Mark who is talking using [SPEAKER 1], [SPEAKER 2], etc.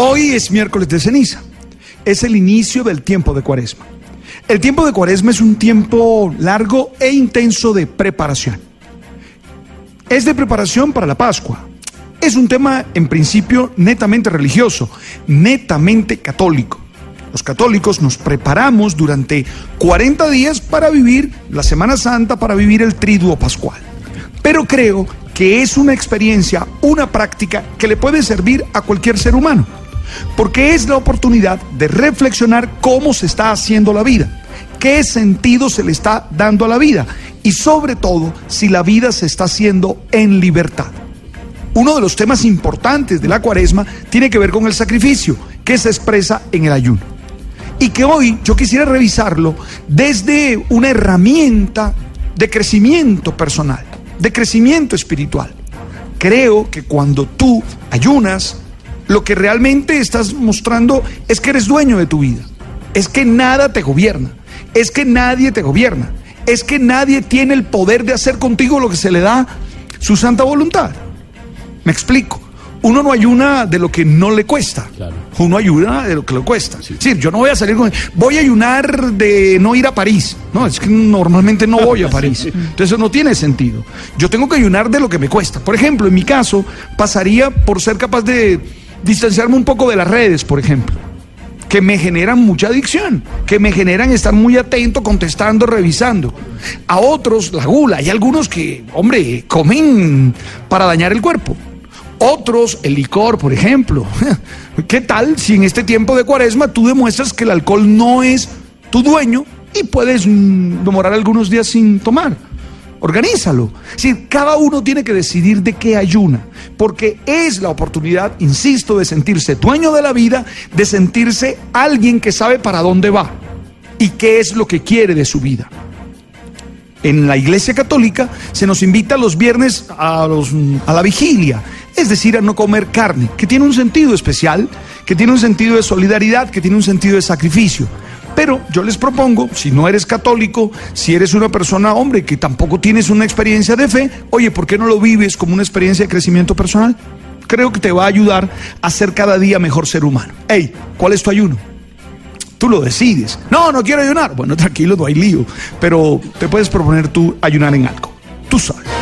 [SPEAKER 1] Hoy es miércoles de ceniza. Es el inicio del tiempo de cuaresma. El tiempo de cuaresma es un tiempo largo e intenso de preparación. Es de preparación para la Pascua. Es un tema en principio netamente religioso, netamente católico. Los católicos nos preparamos durante 40 días para vivir la Semana Santa, para vivir el triduo pascual. Pero creo que es una experiencia, una práctica que le puede servir a cualquier ser humano, porque es la oportunidad de reflexionar cómo se está haciendo la vida, qué sentido se le está dando a la vida y sobre todo si la vida se está haciendo en libertad. Uno de los temas importantes de la cuaresma tiene que ver con el sacrificio, que se expresa en el ayuno. Y que hoy yo quisiera revisarlo desde una herramienta de crecimiento personal de crecimiento espiritual. Creo que cuando tú ayunas, lo que realmente estás mostrando es que eres dueño de tu vida. Es que nada te gobierna. Es que nadie te gobierna. Es que nadie tiene el poder de hacer contigo lo que se le da su santa voluntad. Me explico. Uno no ayuna de lo que no le cuesta. Uno ayuna de lo que le cuesta. Es decir, yo no voy a salir con. Voy a ayunar de no ir a París. No, es que normalmente no voy a París. Entonces eso no tiene sentido. Yo tengo que ayunar de lo que me cuesta. Por ejemplo, en mi caso, pasaría por ser capaz de distanciarme un poco de las redes, por ejemplo que me generan mucha adicción, que me generan estar muy atento, contestando, revisando. A otros, la gula. Hay algunos que, hombre, comen para dañar el cuerpo. Otros, el licor, por ejemplo. ¿Qué tal si en este tiempo de cuaresma tú demuestras que el alcohol no es tu dueño y puedes mm, demorar algunos días sin tomar? Organízalo. Si cada uno tiene que decidir de qué ayuna, porque es la oportunidad, insisto, de sentirse dueño de la vida, de sentirse alguien que sabe para dónde va y qué es lo que quiere de su vida en la Iglesia Católica se nos invita los viernes a, los, a la vigilia es decir, a no comer carne, que tiene un sentido especial, que tiene un sentido de solidaridad, que tiene un sentido de sacrificio. Pero yo les propongo, si no eres católico, si eres una persona, hombre, que tampoco tienes una experiencia de fe, oye, ¿por qué no lo vives como una experiencia de crecimiento personal? Creo que te va a ayudar a ser cada día mejor ser humano. Hey, ¿cuál es tu ayuno? Tú lo decides. No, no quiero ayunar. Bueno, tranquilo, no hay lío. Pero te puedes proponer tú ayunar en algo. Tú sabes.